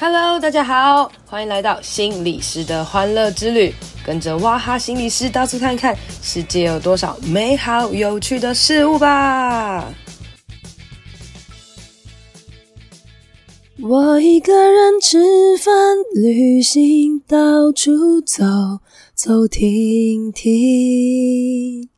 Hello，大家好，欢迎来到心理师的欢乐之旅，跟着哇哈心理师到处看看，世界有多少美好有趣的事物吧。我一个人吃饭、旅行，到处走走停停，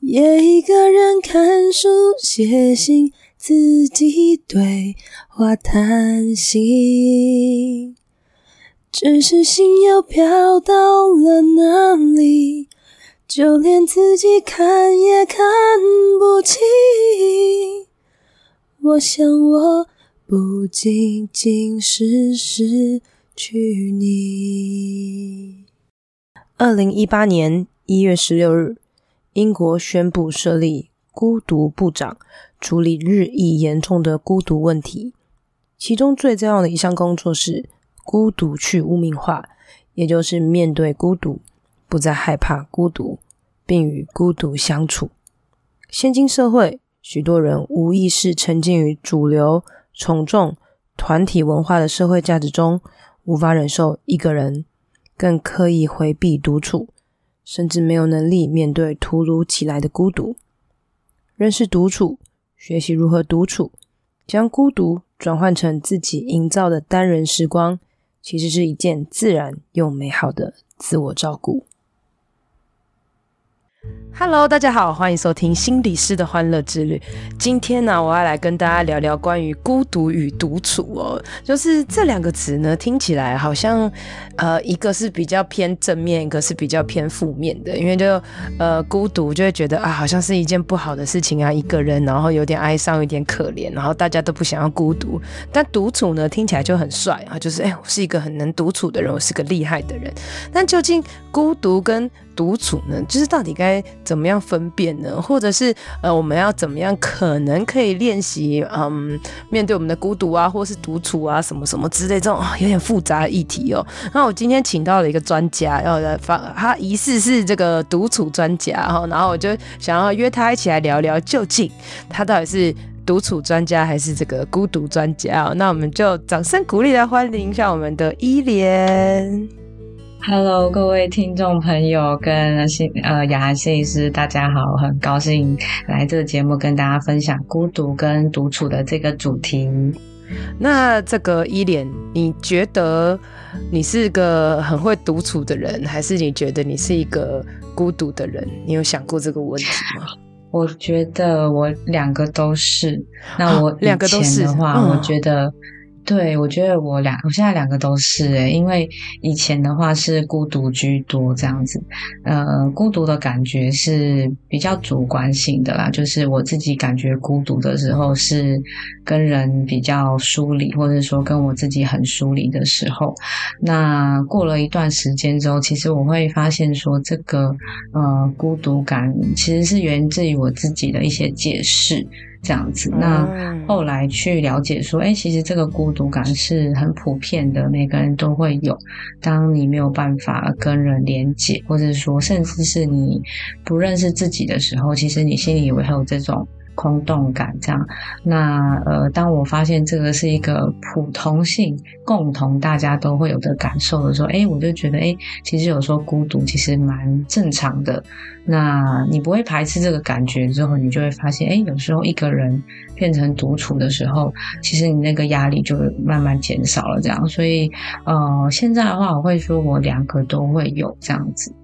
也一个人看书、写信。自己对话谈心，只是心又飘到了哪里，就连自己看也看不清。我想我不仅仅是失去你。二零一八年一月十六日，英国宣布设立孤独部长。处理日益严重的孤独问题，其中最重要的一项工作是孤独去污名化，也就是面对孤独，不再害怕孤独，并与孤独相处。现今社会，许多人无意识沉浸于主流、从众、团体文化的社会价值中，无法忍受一个人，更刻意回避独处，甚至没有能力面对突如其来的孤独。认识独处。学习如何独处，将孤独转换成自己营造的单人时光，其实是一件自然又美好的自我照顾。Hello，大家好，欢迎收听心理师的欢乐之旅。今天呢，我要来跟大家聊聊关于孤独与独处哦。就是这两个词呢，听起来好像呃，一个是比较偏正面，一个是比较偏负面的。因为就呃，孤独就会觉得啊，好像是一件不好的事情啊，一个人，然后有点哀伤，有点可怜，然后大家都不想要孤独。但独处呢，听起来就很帅啊，就是哎，我是一个很能独处的人，我是个厉害的人。但究竟孤独跟独处呢，就是到底该怎么样分辨呢？或者是呃，我们要怎么样可能可以练习嗯，面对我们的孤独啊，或是独处啊，什么什么之类这种有点复杂的议题哦。那我今天请到了一个专家，要来发，他疑似是这个独处专家哈，然后我就想要约他一起来聊聊，究竟他到底是独处专家还是这个孤独专家哦？那我们就掌声鼓励来欢迎一下我们的伊莲。Hello，各位听众朋友跟心呃雅涵心理师，大家好，很高兴来这个节目跟大家分享孤独跟独处的这个主题。那这个伊莲，你觉得你是个很会独处的人，还是你觉得你是一个孤独的人？你有想过这个问题吗？我觉得我两个都是。那我两个都是的话，嗯、我觉得。对，我觉得我两，我现在两个都是诶，因为以前的话是孤独居多这样子，呃，孤独的感觉是比较主观性的啦，就是我自己感觉孤独的时候是跟人比较疏离，或者说跟我自己很疏离的时候。那过了一段时间之后，其实我会发现说，这个呃孤独感其实是源自于我自己的一些解释。这样子，那后来去了解说，哎，其实这个孤独感是很普遍的，每个人都会有。当你没有办法跟人连接，或者说，甚至是你不认识自己的时候，其实你心里也会有这种。空洞感，这样，那呃，当我发现这个是一个普通性、共同大家都会有的感受的时候，诶，我就觉得，诶，其实有时候孤独其实蛮正常的。那你不会排斥这个感觉之后，你就会发现，诶，有时候一个人变成独处的时候，其实你那个压力就慢慢减少了。这样，所以呃，现在的话，我会说我两个都会有这样子。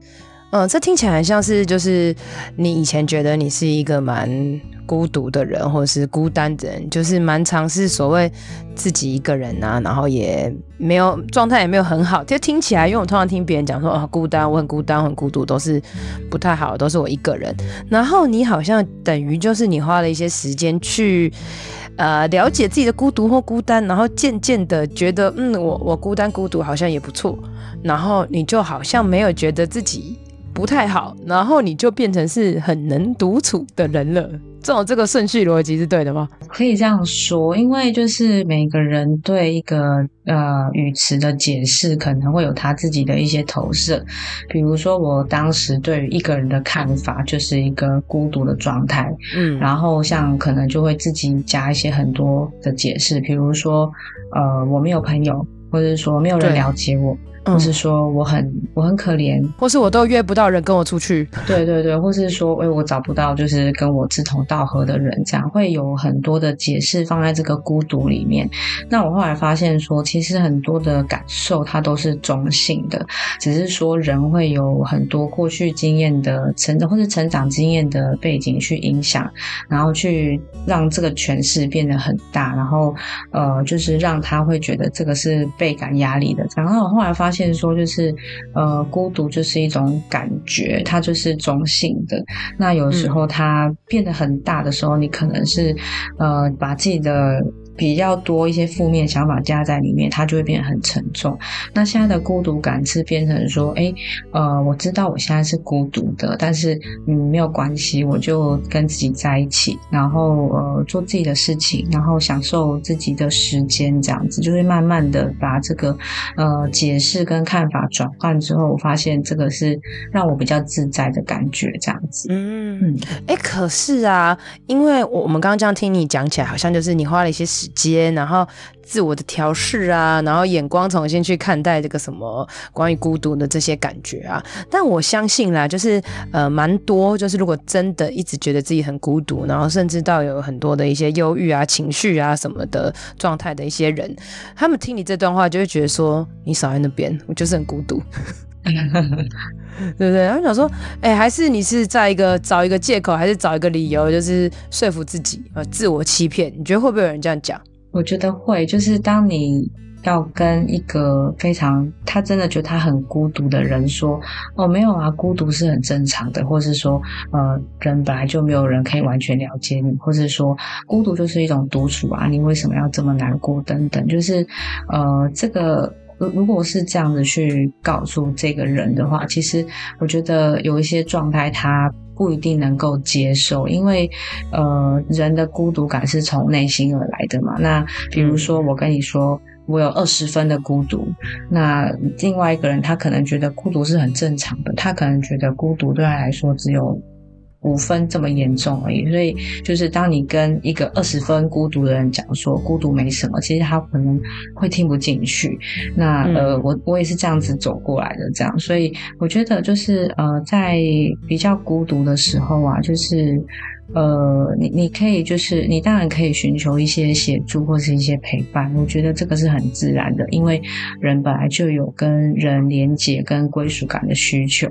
嗯，这听起来很像是就是你以前觉得你是一个蛮孤独的人，或者是孤单的人，就是蛮尝试所谓自己一个人啊，然后也没有状态也没有很好。就听起来，因为我通常听别人讲说哦，孤单，我很孤单，很孤独，都是不太好，都是我一个人。然后你好像等于就是你花了一些时间去呃了解自己的孤独或孤单，然后渐渐的觉得嗯，我我孤单孤独好像也不错，然后你就好像没有觉得自己。不太好，然后你就变成是很能独处的人了。这种这个顺序逻辑是对的吗？可以这样说，因为就是每个人对一个呃语词的解释，可能会有他自己的一些投射。比如说，我当时对于一个人的看法，就是一个孤独的状态。嗯，然后像可能就会自己加一些很多的解释，比如说，呃，我没有朋友，或者说没有人了解我。或是说我很我很可怜，或是我都约不到人跟我出去。对对对，或是说，哎，我找不到就是跟我志同道合的人，这样会有很多的解释放在这个孤独里面。那我后来发现说，其实很多的感受它都是中性的，只是说人会有很多过去经验的成长或是成长经验的背景去影响，然后去让这个诠释变得很大，然后呃，就是让他会觉得这个是倍感压力的。然后我后来发现。现说就是，呃，孤独就是一种感觉，它就是中性的。那有时候它变得很大的时候，你可能是，呃，把自己的。比较多一些负面想法加在里面，它就会变得很沉重。那现在的孤独感是变成说，哎，呃，我知道我现在是孤独的，但是嗯，没有关系，我就跟自己在一起，然后呃，做自己的事情，然后享受自己的时间，这样子就会慢慢的把这个呃解释跟看法转换之后，我发现这个是让我比较自在的感觉，这样子。嗯嗯，哎，可是啊，因为我我们刚刚这样听你讲起来，好像就是你花了一些时。接，然后自我的调试啊，然后眼光重新去看待这个什么关于孤独的这些感觉啊。但我相信啦，就是呃，蛮多，就是如果真的一直觉得自己很孤独，然后甚至到有很多的一些忧郁啊、情绪啊什么的状态的一些人，他们听你这段话就会觉得说，你少在那边，我就是很孤独，对不对？然后想说，哎，还是你是在一个找一个借口，还是找一个理由，就是说服自己，呃，自我欺骗？你觉得会不会有人这样讲？我觉得会，就是当你要跟一个非常他真的觉得他很孤独的人说：“哦，没有啊，孤独是很正常的。”或是说：“呃，人本来就没有人可以完全了解你。”或是说：“孤独就是一种独处啊，你为什么要这么难过？”等等，就是呃，这个如如果是这样子去告诉这个人的话，其实我觉得有一些状态他。不一定能够接受，因为呃，人的孤独感是从内心而来的嘛。那比如说，我跟你说，我有二十分的孤独，那另外一个人他可能觉得孤独是很正常的，他可能觉得孤独对他来说只有。五分这么严重而已，所以就是当你跟一个二十分孤独的人讲说孤独没什么，其实他可能会听不进去。那呃，我我也是这样子走过来的，这样，所以我觉得就是呃，在比较孤独的时候啊，就是呃，你你可以就是你当然可以寻求一些协助或是一些陪伴，我觉得这个是很自然的，因为人本来就有跟人连接跟归属感的需求。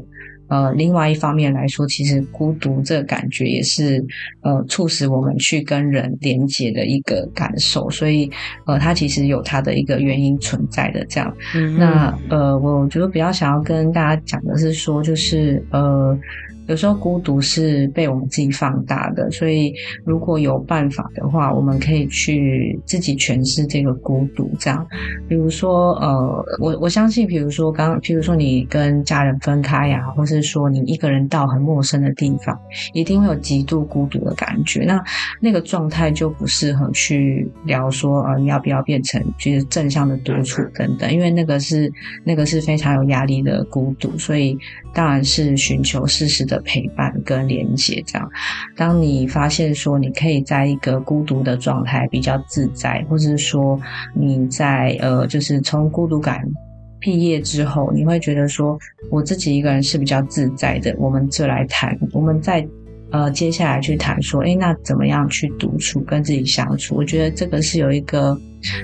呃，另外一方面来说，其实孤独这个感觉也是呃促使我们去跟人连接的一个感受，所以呃，它其实有它的一个原因存在的这样。那呃，我觉得比较想要跟大家讲的是说，就是呃。有时候孤独是被我们自己放大的，所以如果有办法的话，我们可以去自己诠释这个孤独。这样，比如说，呃，我我相信，比如说刚，比如说你跟家人分开呀，或是说你一个人到很陌生的地方，一定会有极度孤独的感觉。那那个状态就不适合去聊说，呃，你要不要变成就是正向的独处等等，因为那个是那个是非常有压力的孤独，所以当然是寻求适时的。陪伴跟连接，这样，当你发现说你可以在一个孤独的状态比较自在，或者是说你在呃，就是从孤独感毕业之后，你会觉得说我自己一个人是比较自在的，我们就来谈，我们再呃接下来去谈说，诶，那怎么样去独处跟自己相处？我觉得这个是有一个。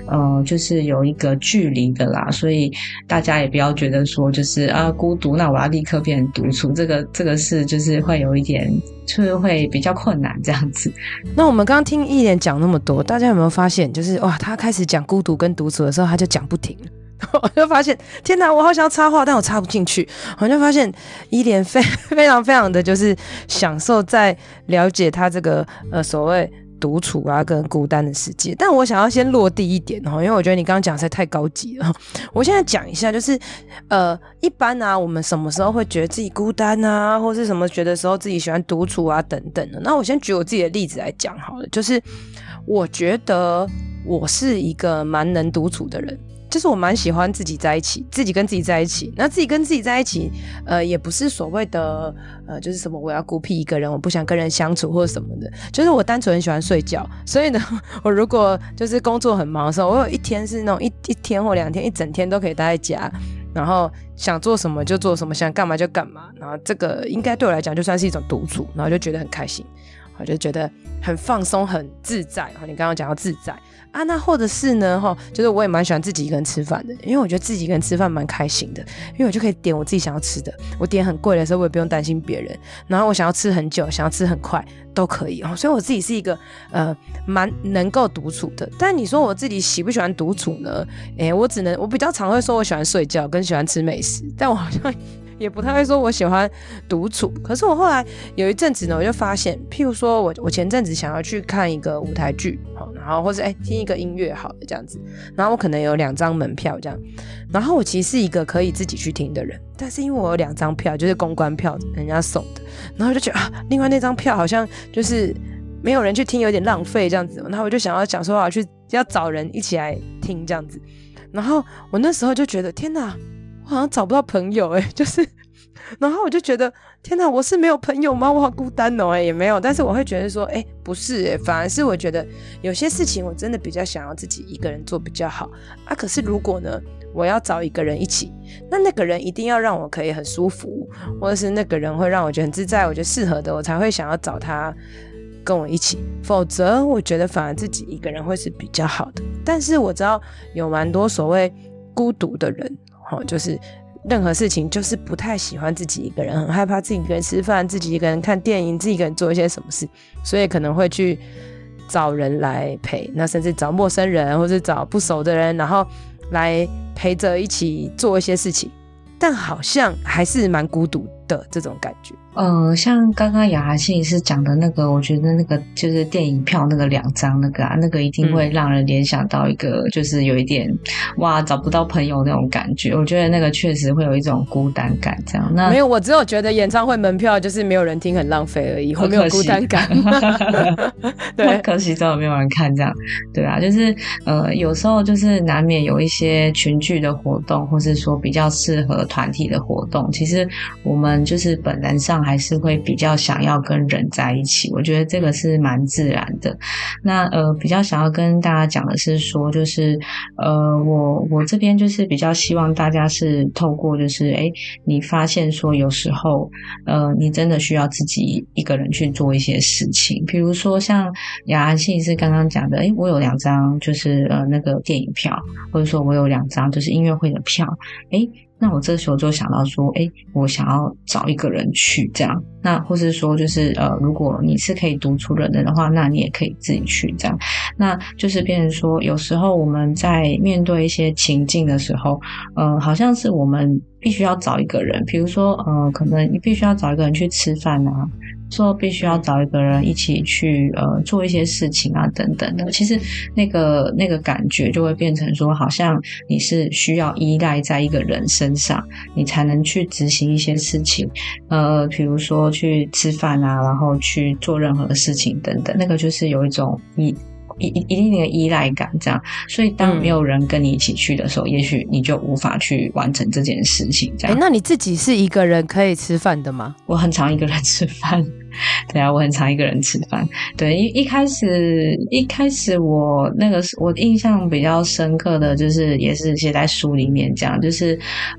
呃，就是有一个距离的啦，所以大家也不要觉得说就是啊孤独，那我要立刻变成独处，这个这个是就是会有一点，就是会比较困难这样子。那我们刚刚听伊莲讲那么多，大家有没有发现，就是哇，他开始讲孤独跟独处的时候，他就讲不停，我就发现天哪，我好想要插话，但我插不进去。我就发现伊莲非 非常非常的就是享受在了解他这个呃所谓。独处啊跟孤单的世界。但我想要先落地一点哦，因为我觉得你刚刚讲实在太高级了。我现在讲一下，就是呃，一般啊，我们什么时候会觉得自己孤单啊，或是什么觉得时候自己喜欢独处啊等等的。那我先举我自己的例子来讲好了，就是我觉得我是一个蛮能独处的人。就是我蛮喜欢自己在一起，自己跟自己在一起。那自己跟自己在一起，呃，也不是所谓的呃，就是什么我要孤僻一个人，我不想跟人相处或者什么的。就是我单纯很喜欢睡觉，所以呢，我如果就是工作很忙的时候，我有一天是那种一一天或两天，一整天都可以待在家，然后想做什么就做什么，想干嘛就干嘛。然后这个应该对我来讲就算是一种独处，然后就觉得很开心，我就觉得很放松、很自在。然后你刚刚讲到自在。啊，那或者是呢，哈，就是我也蛮喜欢自己一个人吃饭的，因为我觉得自己一个人吃饭蛮开心的，因为我就可以点我自己想要吃的，我点很贵的时候我也不用担心别人，然后我想要吃很久，想要吃很快都可以哦，所以我自己是一个呃蛮能够独处的。但你说我自己喜不喜欢独处呢？诶、我只能我比较常会说我喜欢睡觉跟喜欢吃美食，但我好像。也不太会说我喜欢独处，可是我后来有一阵子呢，我就发现，譬如说我我前阵子想要去看一个舞台剧，好，然后或者哎听一个音乐，好的这样子，然后我可能有两张门票这样，然后我其实是一个可以自己去听的人，但是因为我有两张票，就是公关票，人家送的，然后就觉得啊，另外那张票好像就是没有人去听，有点浪费这样子，然后我就想要讲说我要去要找人一起来听这样子，然后我那时候就觉得天哪。我好像找不到朋友哎、欸，就是，然后我就觉得天哪，我是没有朋友吗？我好孤单哦、哎，也没有，但是我会觉得说，哎、不是哎、反而是我觉得有些事情我真的比较想要自己一个人做比较好啊。可是如果呢，我要找一个人一起，那那个人一定要让我可以很舒服，或者是那个人会让我觉得很自在，我觉得适合的，我才会想要找他跟我一起。否则，我觉得反而自己一个人会是比较好的。但是我知道有蛮多所谓孤独的人。哦，就是任何事情，就是不太喜欢自己一个人，很害怕自己一个人吃饭，自己一个人看电影，自己一个人做一些什么事，所以可能会去找人来陪，那甚至找陌生人，或是找不熟的人，然后来陪着一起做一些事情，但好像还是蛮孤独的这种感觉。呃，像刚刚雅涵心理师讲的那个，我觉得那个就是电影票那个两张那个啊，那个一定会让人联想到一个，嗯、就是有一点哇找不到朋友那种感觉。我觉得那个确实会有一种孤单感，这样。那没有，我只有觉得演唱会门票就是没有人听，很浪费而已，会没有孤单感。对，可惜真的没有人看这样。对啊，就是呃，有时候就是难免有一些群聚的活动，或是说比较适合团体的活动。其实我们就是本能上。还是会比较想要跟人在一起，我觉得这个是蛮自然的。那呃，比较想要跟大家讲的是说，就是呃，我我这边就是比较希望大家是透过就是诶，你发现说有时候呃，你真的需要自己一个人去做一些事情，比如说像雅安信是刚刚讲的，诶，我有两张就是呃那个电影票，或者说我有两张就是音乐会的票，诶。那我这时候就想到说，诶，我想要找一个人去这样，那或是说就是呃，如果你是可以独处的人的话，那你也可以自己去这样。那就是变成说，有时候我们在面对一些情境的时候，呃，好像是我们必须要找一个人，比如说呃，可能你必须要找一个人去吃饭啊。说必须要找一个人一起去呃做一些事情啊等等的，其实那个那个感觉就会变成说，好像你是需要依赖在一个人身上，你才能去执行一些事情，呃，比如说去吃饭啊，然后去做任何的事情等等，那个就是有一种依一一一定的依赖感这样。所以当没有人跟你一起去的时候，嗯、也许你就无法去完成这件事情这样。欸，那你自己是一个人可以吃饭的吗？我很常一个人吃饭。对啊，我很常一个人吃饭。对，一一开始，一开始我那个我印象比较深刻的就是，也是写在书里面讲，就是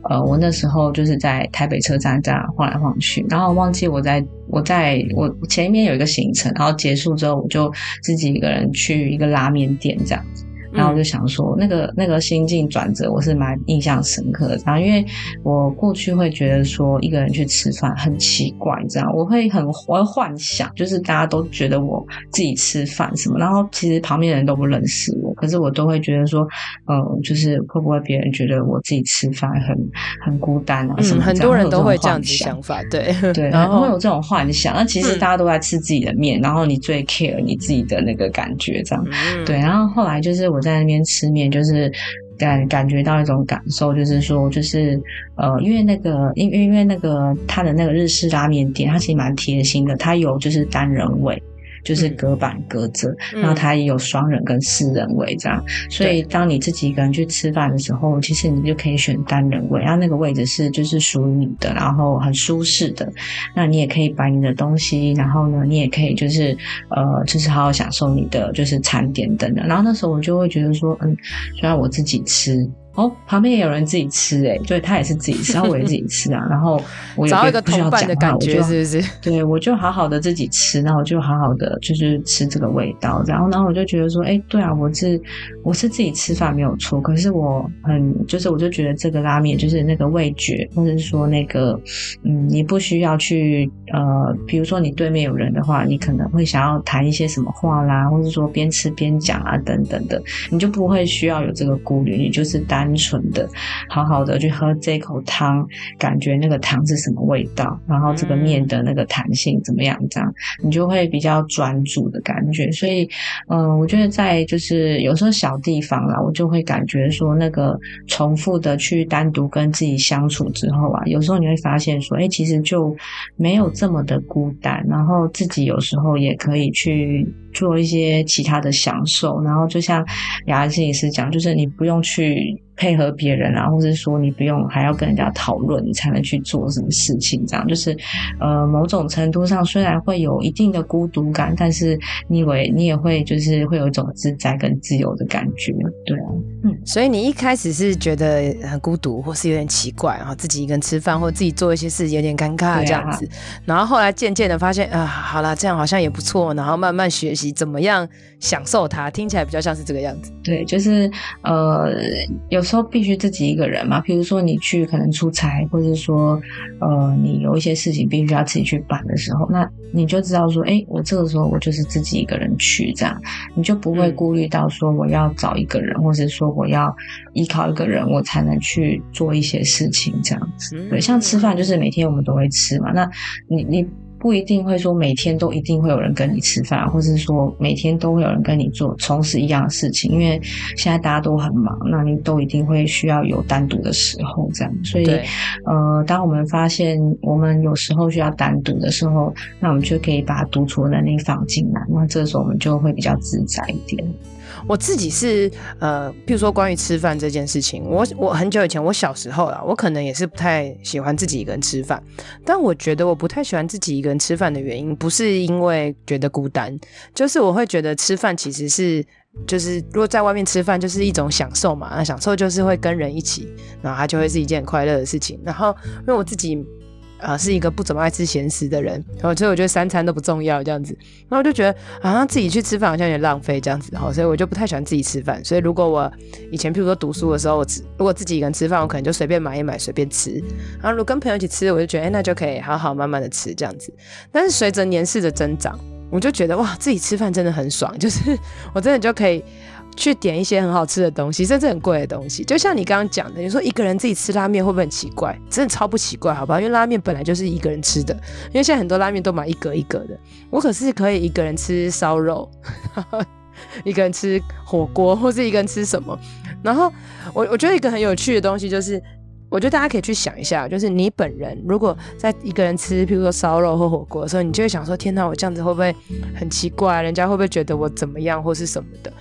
呃，我那时候就是在台北车站这样晃来晃去，然后忘记我在我在我前面有一个行程，然后结束之后我就自己一个人去一个拉面店这样。然后我就想说，那个那个心境转折，我是蛮印象深刻的。然后因为我过去会觉得说，一个人去吃饭很奇怪，这样我会很我会幻想，就是大家都觉得我自己吃饭什么，然后其实旁边的人都不认识我，可是我都会觉得说，嗯，就是会不会别人觉得我自己吃饭很很孤单啊？什么、嗯？很多人都会这样子想法，对 对，然后会有这种幻想。那其实大家都在吃自己的面，嗯、然后你最 care 你自己的那个感觉，这样、嗯、对。然后后来就是我在那边吃面，就是。感感觉到一种感受，就是说，就是呃，因为那个，因因为那个他的那个日式拉面店，他其实蛮贴心的，他有就是单人位。就是隔板隔着，嗯、然后它也有双人跟四人位这样，嗯、所以当你自己一个人去吃饭的时候，其实你就可以选单人位，然后那个位置是就是属于你的，然后很舒适的，那你也可以摆你的东西，然后呢，你也可以就是呃，就是好好享受你的就是餐点等等，然后那时候我就会觉得说，嗯，虽然我自己吃。哦，旁边也有人自己吃诶，对，他也是自己吃，然后我也自己吃啊，然后我也不需要讲话，我就是是？对，我就好好的自己吃，然后我就好好的就是吃这个味道，然后然后我就觉得说，哎，对啊，我是我是自己吃饭没有错，可是我很就是我就觉得这个拉面就是那个味觉，或者是说那个嗯，你不需要去呃，比如说你对面有人的话，你可能会想要谈一些什么话啦，或者说边吃边讲啊等等的，你就不会需要有这个顾虑，你就是单。单纯的，好好的去喝这口汤，感觉那个汤是什么味道，然后这个面的那个弹性怎么样，这样你就会比较专注的感觉。所以，嗯、我觉得在就是有时候小地方啦，我就会感觉说，那个重复的去单独跟自己相处之后啊，有时候你会发现说，哎，其实就没有这么的孤单，然后自己有时候也可以去做一些其他的享受，然后就像雅安心理师讲，就是你不用去。配合别人啊，或者说你不用还要跟人家讨论，你才能去做什么事情，这样就是，呃，某种程度上虽然会有一定的孤独感，但是你以为你也会就是会有一种自在跟自由的感觉，对，嗯，所以你一开始是觉得很孤独，或是有点奇怪，然后自己一个人吃饭，或自己做一些事有点尴尬这样子，啊、然后后来渐渐的发现啊，好啦，这样好像也不错，然后慢慢学习怎么样享受它，听起来比较像是这个样子，对，就是呃有。时候必须自己一个人嘛？比如说你去可能出差，或者说呃你有一些事情必须要自己去办的时候，那你就知道说，哎，我这个时候我就是自己一个人去，这样你就不会顾虑到说我要找一个人，或者说我要依靠一个人，我才能去做一些事情，这样子。对，像吃饭就是每天我们都会吃嘛，那你你。不一定会说每天都一定会有人跟你吃饭，或是说每天都会有人跟你做从事一样的事情，因为现在大家都很忙，那你都一定会需要有单独的时候，这样。所以，呃，当我们发现我们有时候需要单独的时候，那我们就可以把独处的能力放进来，那这时候我们就会比较自在一点。我自己是呃，譬如说关于吃饭这件事情，我我很久以前，我小时候啦，我可能也是不太喜欢自己一个人吃饭。但我觉得我不太喜欢自己一个人吃饭的原因，不是因为觉得孤单，就是我会觉得吃饭其实是就是如果在外面吃饭就是一种享受嘛，那享受就是会跟人一起，然后它就会是一件很快乐的事情。然后因为我自己。啊，是一个不怎么爱吃咸食的人，然后所以我觉得三餐都不重要这样子，然后我就觉得好像自己去吃饭好像有点浪费这样子，然后所以我就不太喜欢自己吃饭。所以如果我以前譬如说读书的时候，我如果自己一个人吃饭，我可能就随便买一买随便吃。然后如果跟朋友一起吃，我就觉得哎，那就可以好好慢慢的吃这样子。但是随着年事的增长，我就觉得哇，自己吃饭真的很爽，就是 我真的就可以。去点一些很好吃的东西，甚至很贵的东西，就像你刚刚讲的，你说一个人自己吃拉面会不会很奇怪？真的超不奇怪，好不好？因为拉面本来就是一个人吃的，因为现在很多拉面都买一格一格的，我可是可以一个人吃烧肉，一个人吃火锅，或是一个人吃什么。然后我我觉得一个很有趣的东西就是。我觉得大家可以去想一下，就是你本人如果在一个人吃，譬如说烧肉或火锅的时候，你就会想说：天哪，我这样子会不会很奇怪？人家会不会觉得我怎么样，或是什么的？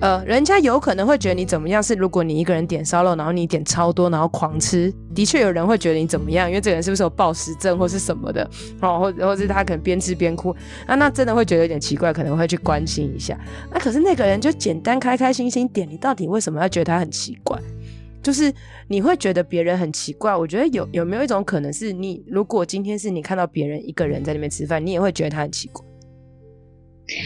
呃，人家有可能会觉得你怎么样？是如果你一个人点烧肉，然后你点超多，然后狂吃，的确有人会觉得你怎么样？因为这个人是不是有暴食症或是什么的？哦，或或是他可能边吃边哭，啊，那真的会觉得有点奇怪，可能会去关心一下。那可是那个人就简单开开心心点，你到底为什么要觉得他很奇怪？就是你会觉得别人很奇怪，我觉得有有没有一种可能是你，如果今天是你看到别人一个人在那边吃饭，你也会觉得他很奇怪。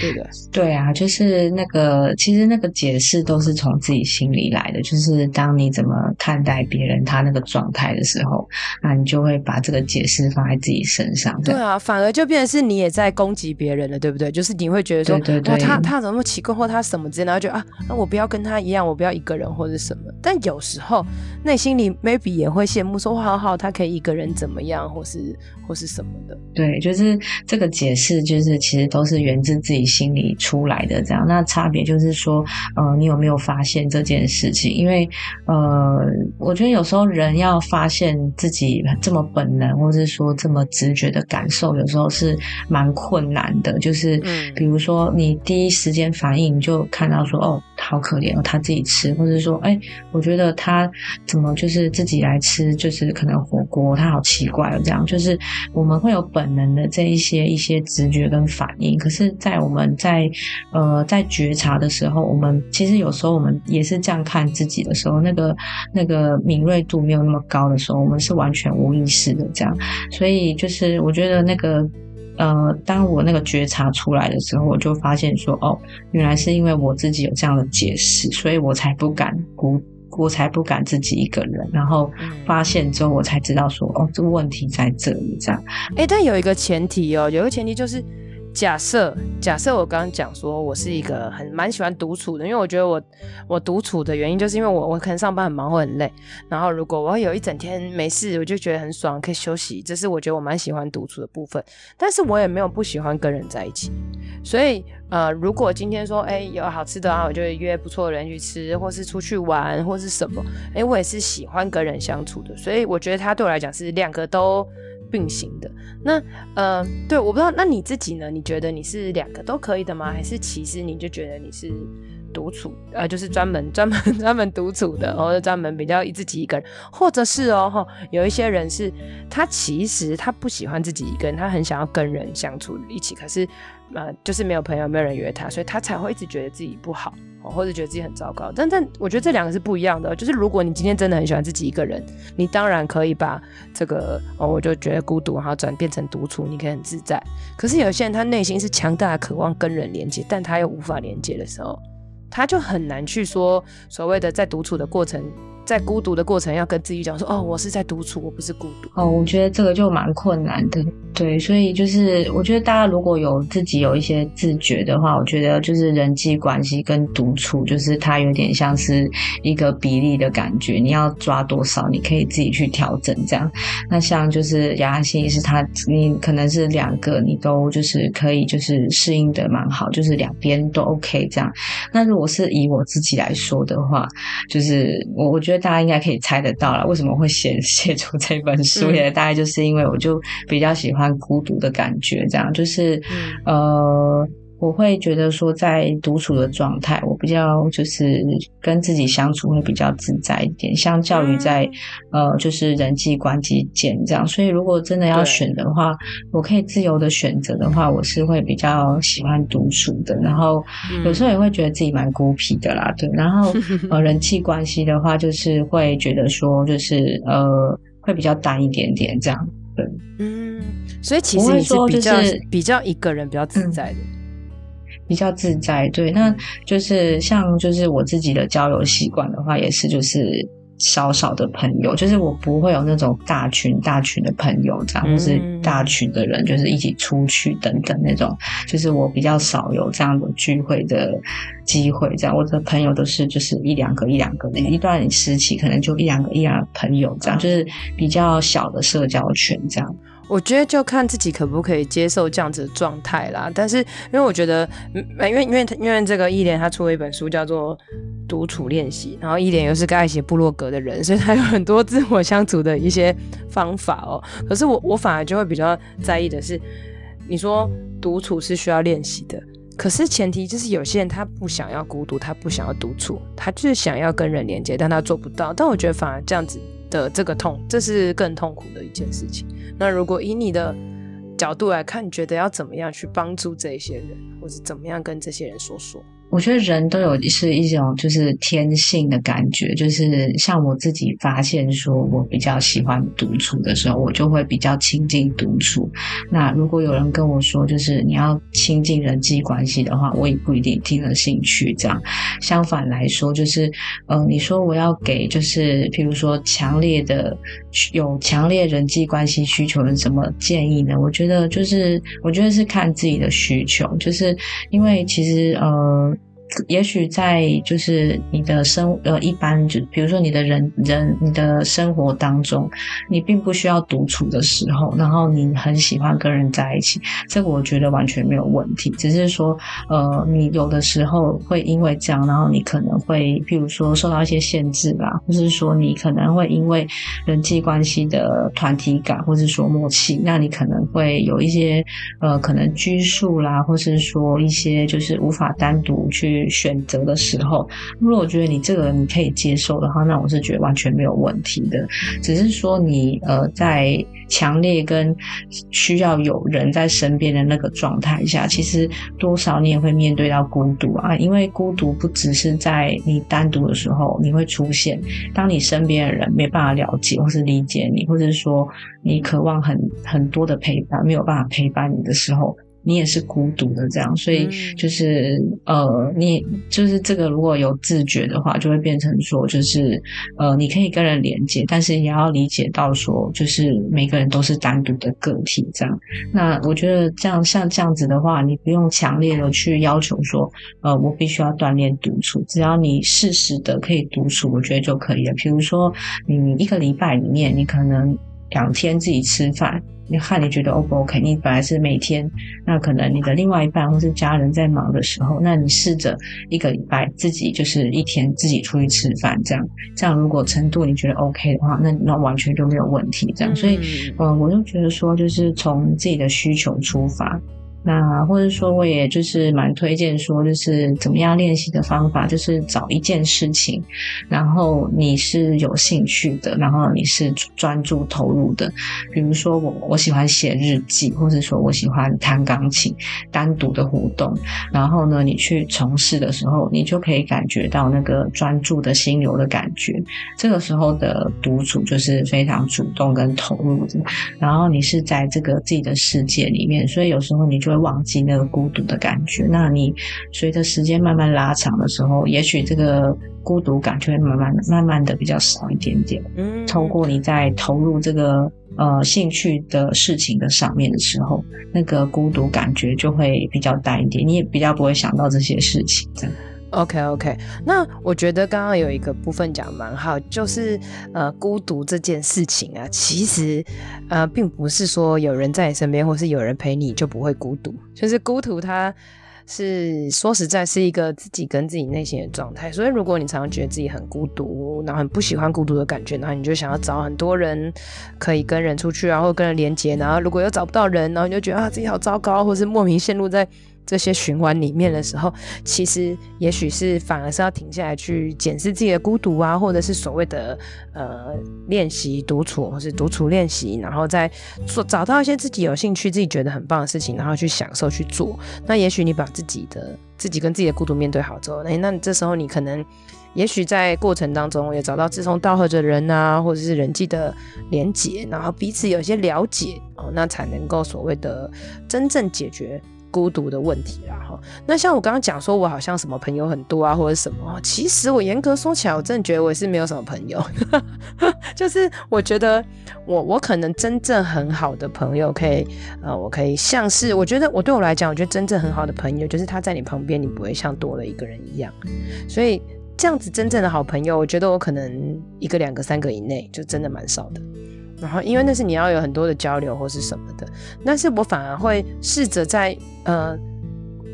对的，对啊，就是那个，其实那个解释都是从自己心里来的。就是当你怎么看待别人他那个状态的时候，那你就会把这个解释放在自己身上。对啊，反而就变成是你也在攻击别人了，对不对？就是你会觉得说，对对对，他他怎么那么奇怪，或他什么之类，然后就啊，那我不要跟他一样，我不要一个人或者什么。但有时候内心里 maybe 也会羡慕说，哇，好好，他可以一个人怎么样，或是或是什么的。对，就是这个解释，就是其实都是源自。自己心里出来的这样，那差别就是说，呃，你有没有发现这件事情？因为，呃，我觉得有时候人要发现自己这么本能，或者是说这么直觉的感受，有时候是蛮困难的。就是，比如说你第一时间反应，你就看到说，哦，好可怜哦，他自己吃，或者说，哎，我觉得他怎么就是自己来吃，就是可能火锅，他好奇怪哦，这样，就是我们会有本能的这一些一些直觉跟反应，可是，在我们在呃在觉察的时候，我们其实有时候我们也是这样看自己的时候，那个那个敏锐度没有那么高的时候，我们是完全无意识的这样。所以就是我觉得那个呃，当我那个觉察出来的时候，我就发现说，哦，原来是因为我自己有这样的解释，所以我才不敢孤，我才不敢自己一个人。然后发现之后，我才知道说，哦，这个问题在这里这样。哎，但有一个前提哦，有一个前提就是。假设假设我刚刚讲说，我是一个很蛮喜欢独处的，因为我觉得我我独处的原因，就是因为我我可能上班很忙或很累，然后如果我有一整天没事，我就觉得很爽，可以休息，这是我觉得我蛮喜欢独处的部分。但是我也没有不喜欢跟人在一起，所以呃，如果今天说，哎，有好吃的啊，我就约不错的人去吃，或是出去玩，或是什么，哎，我也是喜欢跟人相处的，所以我觉得他对我来讲是两个都。并行的。那呃，对，我不知道，那你自己呢？你觉得你是两个都可以的吗？还是其实你就觉得你是独处，呃，就是专门专门专门独处的，或者专门比较自己一个人，或者是哦，有一些人是他其实他不喜欢自己一个人，他很想要跟人相处一起，可是呃，就是没有朋友，没有人约他，所以他才会一直觉得自己不好。或者觉得自己很糟糕，但但我觉得这两个是不一样的。就是如果你今天真的很喜欢自己一个人，你当然可以把这个哦，我就觉得孤独，然后转变成独处，你可以很自在。可是有些人他内心是强大的渴望跟人连接，但他又无法连接的时候，他就很难去说所谓的在独处的过程。在孤独的过程，要跟自己讲说：“哦，我是在独处，我不是孤独。”哦，我觉得这个就蛮困难的。对，所以就是我觉得大家如果有自己有一些自觉的话，我觉得就是人际关系跟独处，就是它有点像是一个比例的感觉。你要抓多少，你可以自己去调整这样。那像就是雅安心是他，你可能是两个，你都就是可以就是适应的蛮好，就是两边都 OK 这样。那如果是以我自己来说的话，就是我我觉得。大家应该可以猜得到了，为什么会写 写出这本书？也大概就是因为我就比较喜欢孤独的感觉，这样就是，嗯、呃。我会觉得说，在独处的状态，我比较就是跟自己相处会比较自在一点，相较于在呃，就是人际关系间这样。所以，如果真的要选的话，我可以自由的选择的话，我是会比较喜欢独处的。然后有时候也会觉得自己蛮孤僻的啦，对。然后 呃，人际关系的话，就是会觉得说，就是呃，会比较淡一点点这样。对，嗯，所以其实你是比较比较一个人比较自在的。嗯比较自在，对，那就是像就是我自己的交友习惯的话，也是就是少少的朋友，就是我不会有那种大群大群的朋友这样，或是大群的人就是一起出去等等那种，就是我比较少有这样的聚会的机会，这样我的朋友都是就是一两个一两个，一段时期可能就一两个一两个朋友这样，就是比较小的社交圈这样。我觉得就看自己可不可以接受这样子的状态啦。但是因为我觉得，因为因为因为这个伊莲他出了一本书叫做《独处练习》，然后伊莲又是个爱写部落格的人，所以他有很多自我相处的一些方法哦。可是我我反而就会比较在意的是，你说独处是需要练习的，可是前提就是有些人他不想要孤独，他不想要独处，他就是想要跟人连接，但他做不到。但我觉得反而这样子的这个痛，这是更痛苦的一件事情。那如果以你的角度来看，你觉得要怎么样去帮助这些人，或者怎么样跟这些人说说？我觉得人都有是一种就是天性的感觉，就是像我自己发现说，我比较喜欢独处的时候，我就会比较亲近独处。那如果有人跟我说，就是你要亲近人际关系的话，我也不一定听得兴趣。这样，相反来说，就是呃，你说我要给，就是譬如说强烈的有强烈人际关系需求的什么建议呢？我觉得就是，我觉得是看自己的需求，就是因为其实呃。也许在就是你的生呃一般就比如说你的人人你的生活当中，你并不需要独处的时候，然后你很喜欢跟人在一起，这个我觉得完全没有问题。只是说呃你有的时候会因为这样，然后你可能会譬如说受到一些限制啦，或是说你可能会因为人际关系的团体感，或是说默契，那你可能会有一些呃可能拘束啦，或是说一些就是无法单独去。选择的时候，如果我觉得你这个人你可以接受的话，那我是觉得完全没有问题的。只是说你呃在强烈跟需要有人在身边的那个状态下，其实多少你也会面对到孤独啊。因为孤独不只是在你单独的时候你会出现，当你身边的人没办法了解或是理解你，或者是说你渴望很很多的陪伴没有办法陪伴你的时候。你也是孤独的这样，所以就是、嗯、呃，你就是这个如果有自觉的话，就会变成说，就是呃，你可以跟人连接，但是也要理解到说，就是每个人都是单独的个体这样。那我觉得这样像这样子的话，你不用强烈的去要求说，呃，我必须要锻炼独处，只要你适时的可以独处，我觉得就可以了。比如说，你一个礼拜里面，你可能两天自己吃饭。你看，你觉得 O 不 OK？你本来是每天，那可能你的另外一半或是家人在忙的时候，那你试着一个礼拜自己就是一天自己出去吃饭，这样，这样如果程度你觉得 OK 的话，那那完全就没有问题。这样，所以，嗯，我就觉得说，就是从自己的需求出发。那或者说，我也就是蛮推荐说，就是怎么样练习的方法，就是找一件事情，然后你是有兴趣的，然后你是专注投入的。比如说我我喜欢写日记，或者说我喜欢弹钢琴，单独的活动。然后呢，你去从事的时候，你就可以感觉到那个专注的心流的感觉。这个时候的独处就是非常主动跟投入的。然后你是在这个自己的世界里面，所以有时候你就。会忘记那个孤独的感觉。那你随着时间慢慢拉长的时候，也许这个孤独感就会慢慢的、慢慢的比较少一点点。嗯，透过你在投入这个呃兴趣的事情的上面的时候，那个孤独感觉就会比较淡一点，你也比较不会想到这些事情。这样。OK OK，那我觉得刚刚有一个部分讲蛮好，就是呃孤独这件事情啊，其实呃并不是说有人在你身边或是有人陪你就不会孤独，就是孤独它是说实在是一个自己跟自己内心的状态，所以如果你常常觉得自己很孤独，然后很不喜欢孤独的感觉，然后你就想要找很多人可以跟人出去，然后跟人连接，然后如果又找不到人，然后你就觉得啊自己好糟糕，或是莫名陷入在。这些循环里面的时候，其实也许是反而是要停下来去检视自己的孤独啊，或者是所谓的呃练习独处，或是独处练习，然后再做找到一些自己有兴趣、自己觉得很棒的事情，然后去享受去做。那也许你把自己的自己跟自己的孤独面对好之后，诶，那你这时候你可能也许在过程当中也找到志同道合的人啊，或者是人际的连结，然后彼此有一些了解哦，那才能够所谓的真正解决。孤独的问题啦，哈。那像我刚刚讲说，我好像什么朋友很多啊，或者什么。其实我严格说起来，我真的觉得我是没有什么朋友。就是我觉得我我可能真正很好的朋友，可以呃，我可以像是我觉得我对我来讲，我觉得真正很好的朋友，就是他在你旁边，你不会像多了一个人一样。所以这样子真正的好朋友，我觉得我可能一个、两个、三个以内，就真的蛮少的。然后，因为那是你要有很多的交流或是什么的，但是我反而会试着在呃。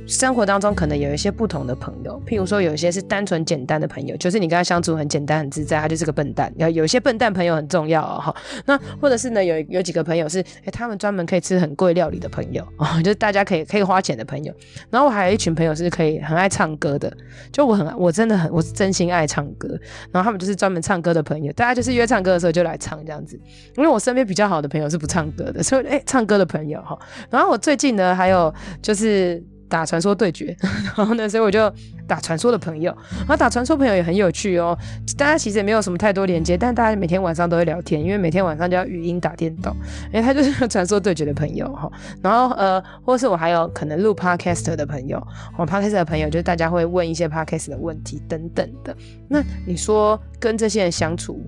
生活当中可能有一些不同的朋友，譬如说有一些是单纯简单的朋友，就是你跟他相处很简单很自在，他就是个笨蛋。要有一些笨蛋朋友很重要哦，那或者是呢，有有几个朋友是，哎，他们专门可以吃很贵料理的朋友哦，就是大家可以可以花钱的朋友。然后我还有一群朋友是可以很爱唱歌的，就我很我真的很我是真心爱唱歌，然后他们就是专门唱歌的朋友，大家就是约唱歌的时候就来唱这样子。因为我身边比较好的朋友是不唱歌的，所以哎，唱歌的朋友哈。然后我最近呢还有就是。打传说对决，然后呢，所以我就打传说的朋友，然后打传说朋友也很有趣哦。大家其实也没有什么太多连接，但大家每天晚上都会聊天，因为每天晚上就要语音打电动，因为他就是传说对决的朋友哈。然后呃，或是我还有可能录 podcast 的朋友，我 podcast 的朋友就是大家会问一些 podcast 的问题等等的。那你说跟这些人相处，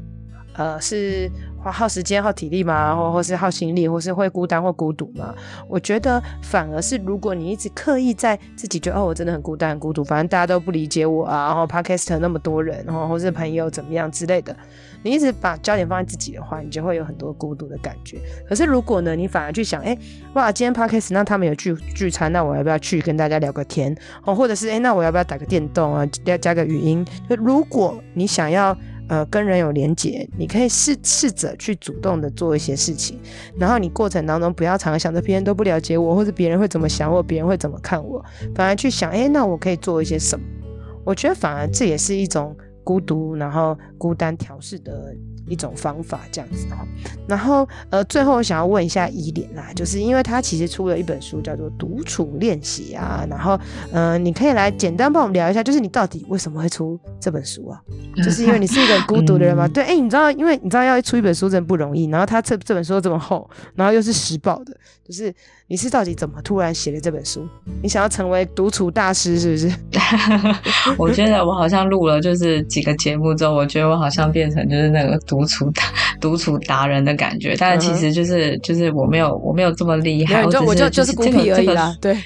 呃，是？耗时间、耗体力吗？或或是耗心力，或是会孤单或孤独吗？我觉得反而是，如果你一直刻意在自己觉得哦，我真的很孤单、很孤独，反正大家都不理解我啊，然后 Podcast 那么多人，然后或是朋友怎么样之类的，你一直把焦点放在自己的话，你就会有很多孤独的感觉。可是如果呢，你反而去想，哎、哇，今天 Podcast 那他们有聚聚餐，那我要不要去跟大家聊个天？哦，或者是哎、那我要不要打个电动啊？要加个语音？就如果你想要。呃，跟人有连结，你可以试试着去主动的做一些事情，然后你过程当中不要常常想着别人都不了解我，或者别人会怎么想我，别人会怎么看我，反而去想，哎，那我可以做一些什么？我觉得反而这也是一种孤独，然后孤单调试的。一种方法这样子哈，然后呃，最后我想要问一下伊莲啦，就是因为他其实出了一本书叫做《独处练习》啊，然后呃，你可以来简单帮我们聊一下，就是你到底为什么会出这本书啊？就是因为你是一个孤独的人吗？嗯、对，哎，你知道，因为你知道要出一本书真的不容易，然后他这这本书这么厚，然后又是时报的，就是你是到底怎么突然写了这本书？你想要成为独处大师是不是？我觉得我好像录了就是几个节目之后，我觉得我好像变成就是那个独。独处达独处达人的感觉，但是其实就是、嗯、就是我没有我没有这么厉害，我就我就就是孤僻而已啦。对，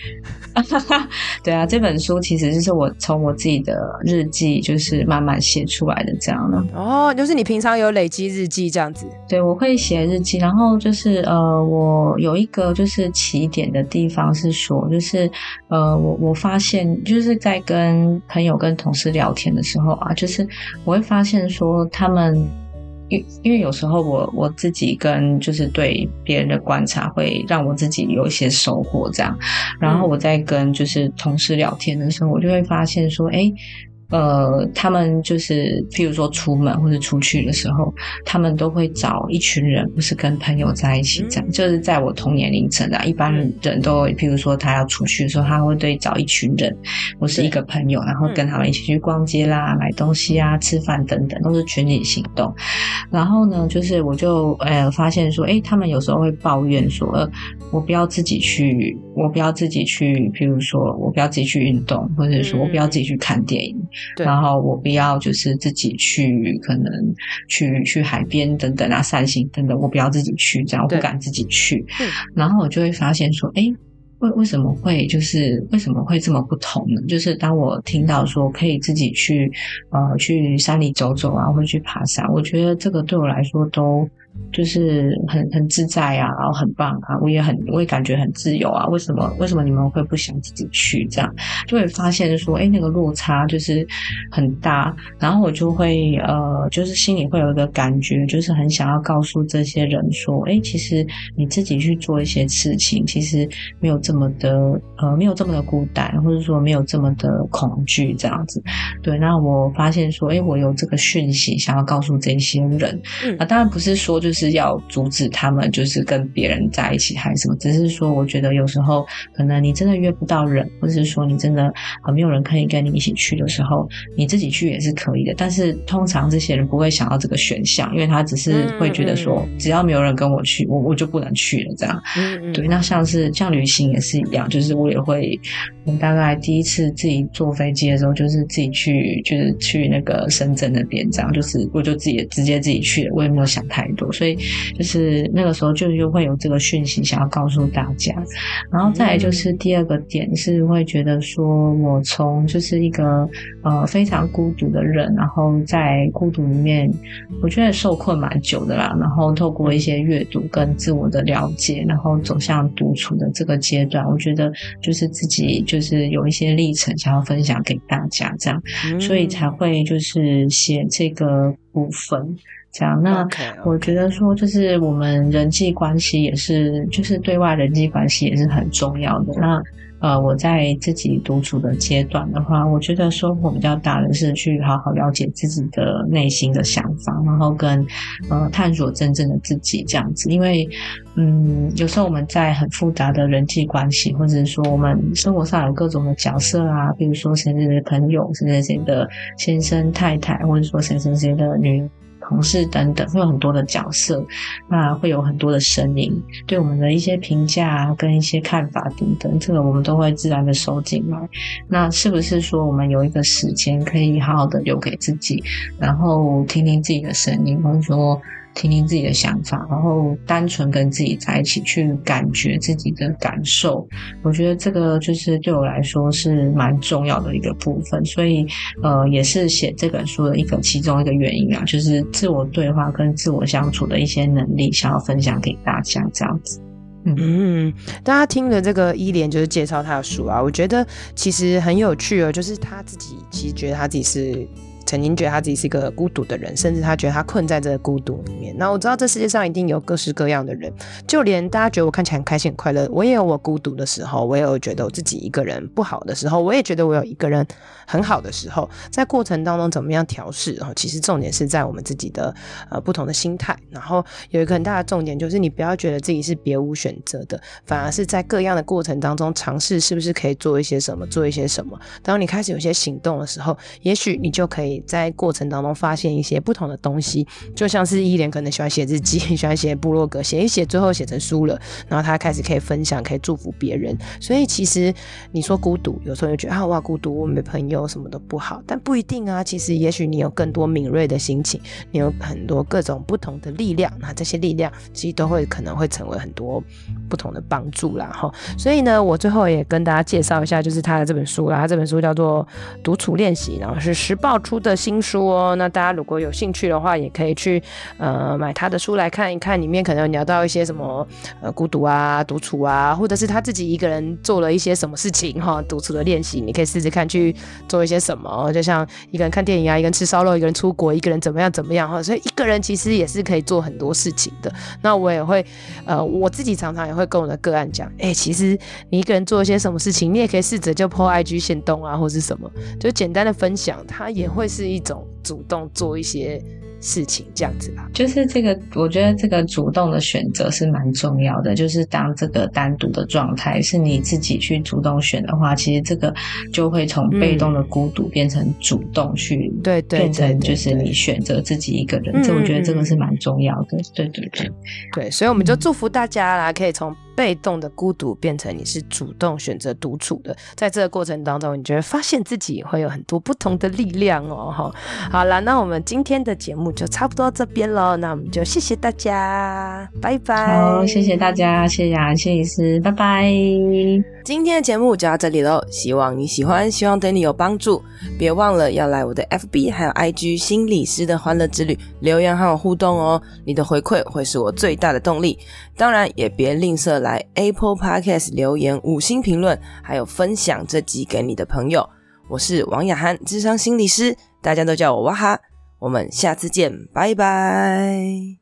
对啊，这本书其实就是我从我自己的日记就是慢慢写出来的这样的。哦，就是你平常有累积日记这样子？对，我会写日记，然后就是呃，我有一个就是起点的地方是说，就是呃，我我发现就是在跟朋友跟同事聊天的时候啊，就是我会发现说他们。因因为有时候我我自己跟就是对别人的观察会让我自己有一些收获，这样，然后我在跟就是同事聊天的时候，我就会发现说，哎。呃，他们就是，譬如说出门或者出去的时候，他们都会找一群人，不是跟朋友在一起这样。就是在我同年龄层的，一般人都，譬如说他要出去的时候，他会对找一群人，或是一个朋友，然后跟他们一起去逛街啦、买东西啊、吃饭等等，都是群体行动。然后呢，就是我就呃发现说，诶，他们有时候会抱怨说，呃，我不要自己去，我不要自己去，譬如说我不要自己去运动，或者说我不要自己去看电影。对然后我不要就是自己去，可能去去海边等等啊，散心等等，我不要自己去，这样我不敢自己去。然后我就会发现说，哎，为为什么会就是为什么会这么不同呢？就是当我听到说可以自己去呃去山里走走啊，或者去爬山，我觉得这个对我来说都。就是很很自在啊，然后很棒啊，我也很我也感觉很自由啊。为什么为什么你们会不想自己去？这样就会发现说，哎，那个落差就是很大。然后我就会呃，就是心里会有一个感觉，就是很想要告诉这些人说，哎，其实你自己去做一些事情，其实没有这么的呃，没有这么的孤单，或者说没有这么的恐惧这样子。对，那我发现说，哎，我有这个讯息想要告诉这些人。嗯，啊，当然不是说。就是要阻止他们，就是跟别人在一起还是什么？只是说，我觉得有时候可能你真的约不到人，或者是说你真的很没有人可以跟你一起去的时候，你自己去也是可以的。但是通常这些人不会想到这个选项，因为他只是会觉得说，只要没有人跟我去，我我就不能去了。这样，嗯，对。那像是像旅行也是一样，就是我也会，我大概第一次自己坐飞机的时候，就是自己去，就是去那个深圳那边，这样，就是我就自己直接自己去了，我也没有想太多。所以就是那个时候就就会有这个讯息想要告诉大家，然后再来就是第二个点是会觉得说，我从就是一个呃非常孤独的人，然后在孤独里面，我觉得受困蛮久的啦。然后透过一些阅读跟自我的了解，然后走向独处的这个阶段，我觉得就是自己就是有一些历程想要分享给大家，这样，所以才会就是写这个部分。这样，那我觉得说，就是我们人际关系也是，就是对外人际关系也是很重要的。那呃，我在自己独处的阶段的话，我觉得收获比较大的是去好好了解自己的内心的想法，然后跟呃探索真正的自己这样子。因为嗯，有时候我们在很复杂的人际关系，或者是说我们生活上有各种的角色啊，比如说谁谁谁的朋友，谁谁谁的先生太太，或者说谁谁谁的女。同事等等，会有很多的角色，那会有很多的声音，对我们的一些评价，跟一些看法等等，这个我们都会自然的收进来。那是不是说我们有一个时间可以好好的留给自己，然后听听自己的声音，或者说，听听自己的想法，然后单纯跟自己在一起去感觉自己的感受，我觉得这个就是对我来说是蛮重要的一个部分。所以，呃，也是写这本书的一个其中一个原因啊，就是自我对话跟自我相处的一些能力，想要分享给大家这样子。嗯，大家听了这个一莲就是介绍他的书啊，我觉得其实很有趣哦，就是他自己其实觉得他自己是。曾经觉得他自己是一个孤独的人，甚至他觉得他困在这个孤独里面。那我知道这世界上一定有各式各样的人，就连大家觉得我看起来很开心、很快乐，我也有我孤独的时候，我也有觉得我自己一个人不好的时候，我也觉得我有一个人很好的时候。在过程当中怎么样调试？然后其实重点是在我们自己的呃不同的心态。然后有一个很大的重点就是你不要觉得自己是别无选择的，反而是在各样的过程当中尝试是不是可以做一些什么，做一些什么。当你开始有些行动的时候，也许你就可以。在过程当中发现一些不同的东西，就像是伊莲可能喜欢写日记，喜欢写部落格，写一写，最后写成书了，然后他开始可以分享，可以祝福别人。所以其实你说孤独，有时候就觉得啊，哇，孤独，我没朋友，什么都不好，但不一定啊。其实也许你有更多敏锐的心情，你有很多各种不同的力量，那这些力量其实都会可能会成为很多不同的帮助啦。哈，所以呢，我最后也跟大家介绍一下，就是他的这本书啦。他这本书叫做《独处练习》，然后是时报出的。新书哦，那大家如果有兴趣的话，也可以去呃买他的书来看一看，里面可能有聊到一些什么呃孤独啊、独处啊，或者是他自己一个人做了一些什么事情哈，独处的练习，你可以试试看去做一些什么，就像一个人看电影啊，一个人吃烧肉，一个人出国，一个人怎么样怎么样哈，所以一个人其实也是可以做很多事情的。那我也会呃我自己常常也会跟我的个案讲，哎、其实你一个人做一些什么事情，你也可以试着就 po IG 限动啊，或是什么，就简单的分享，他也会是。一种主动做一些事情，这样子啦，就是这个，我觉得这个主动的选择是蛮重要的。就是当这个单独的状态是你自己去主动选的话，其实这个就会从被动的孤独变成主动去，对对，变成就是你选择自己一个人。这我觉得这个是蛮重要的。对对对，对，所以我们就祝福大家啦，可以从。被动的孤独变成你是主动选择独处的，在这个过程当中，你就会发现自己会有很多不同的力量哦。哈，好了，那我们今天的节目就差不多到这边喽。那我们就谢谢大家，拜拜。好，谢谢大家，谢谢啊，谢医师，拜拜。今天的节目就到这里喽，希望你喜欢，希望对你有帮助。别忘了要来我的 FB 还有 IG 心理师的欢乐之旅留言和我互动哦，你的回馈会是我最大的动力。当然也别吝啬来 Apple Podcast 留言五星评论，还有分享这集给你的朋友。我是王雅涵，智商心理师，大家都叫我哇哈。我们下次见，拜拜。